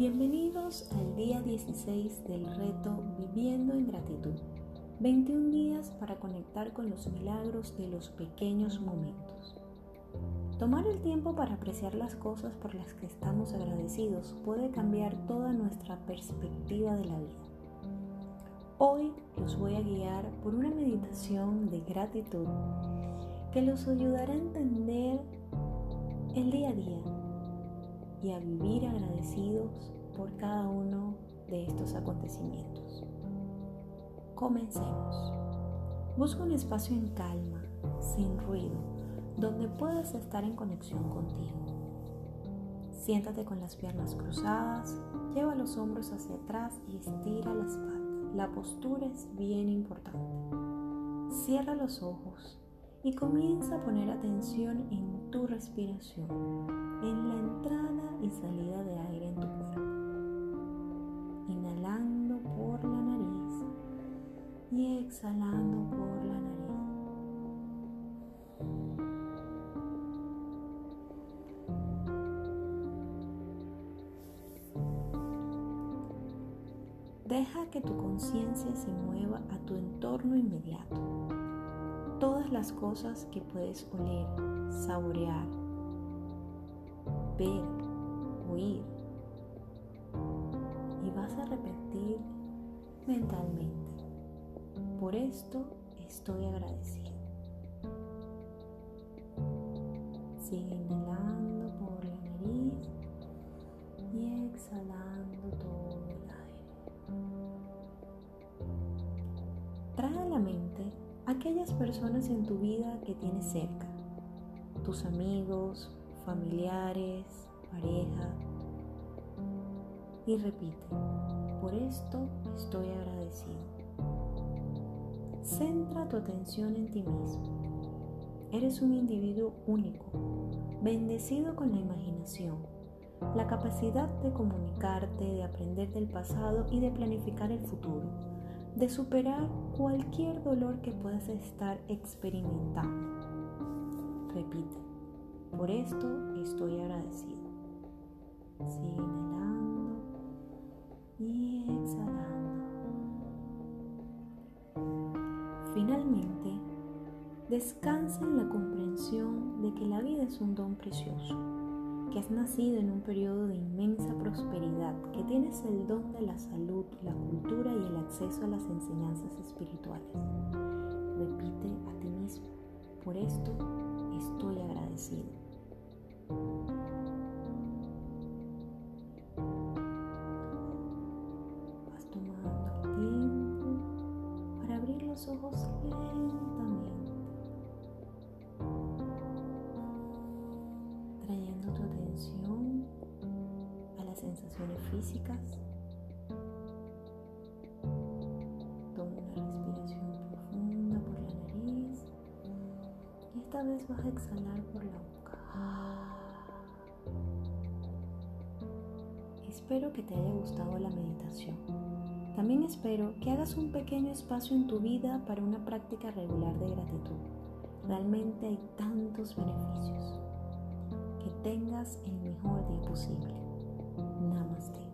Bienvenidos al día 16 del reto Viviendo en Gratitud. 21 días para conectar con los milagros de los pequeños momentos. Tomar el tiempo para apreciar las cosas por las que estamos agradecidos puede cambiar toda nuestra perspectiva de la vida. Hoy los voy a guiar por una meditación de gratitud que los ayudará a entender el día a día y a vivir agradecidos por cada uno de estos acontecimientos. Comencemos. Busca un espacio en calma, sin ruido, donde puedas estar en conexión contigo. Siéntate con las piernas cruzadas, lleva los hombros hacia atrás y estira la espalda. La postura es bien importante. Cierra los ojos y comienza a poner atención en tu respiración, en la entrada y salida de aire en tu cuerpo. Exhalando por la nariz. Deja que tu conciencia se mueva a tu entorno inmediato todas las cosas que puedes oler, saborear, ver, oír. Y vas a repetir mentalmente. Por esto estoy agradecido. Sigue inhalando por la nariz y exhalando todo el aire. Trae a la mente aquellas personas en tu vida que tienes cerca, tus amigos, familiares, pareja. Y repite, por esto estoy agradecido. Centra tu atención en ti mismo. Eres un individuo único, bendecido con la imaginación, la capacidad de comunicarte, de aprender del pasado y de planificar el futuro de superar cualquier dolor que puedas estar experimentando. Repite, por esto estoy agradecido. Sigue Finalmente, descansa en la comprensión de que la vida es un don precioso que has nacido en un periodo de inmensa prosperidad, que tienes el don de la salud, la cultura y el acceso a las enseñanzas espirituales. Repite a ti mismo, por esto estoy agradecido. Ojos lentamente. sensaciones físicas. Toma una respiración profunda por la nariz y esta vez vas a exhalar por la boca. Espero que te haya gustado la meditación. También espero que hagas un pequeño espacio en tu vida para una práctica regular de gratitud. Realmente hay tantos beneficios. Que tengas el mejor día posible. Namaste.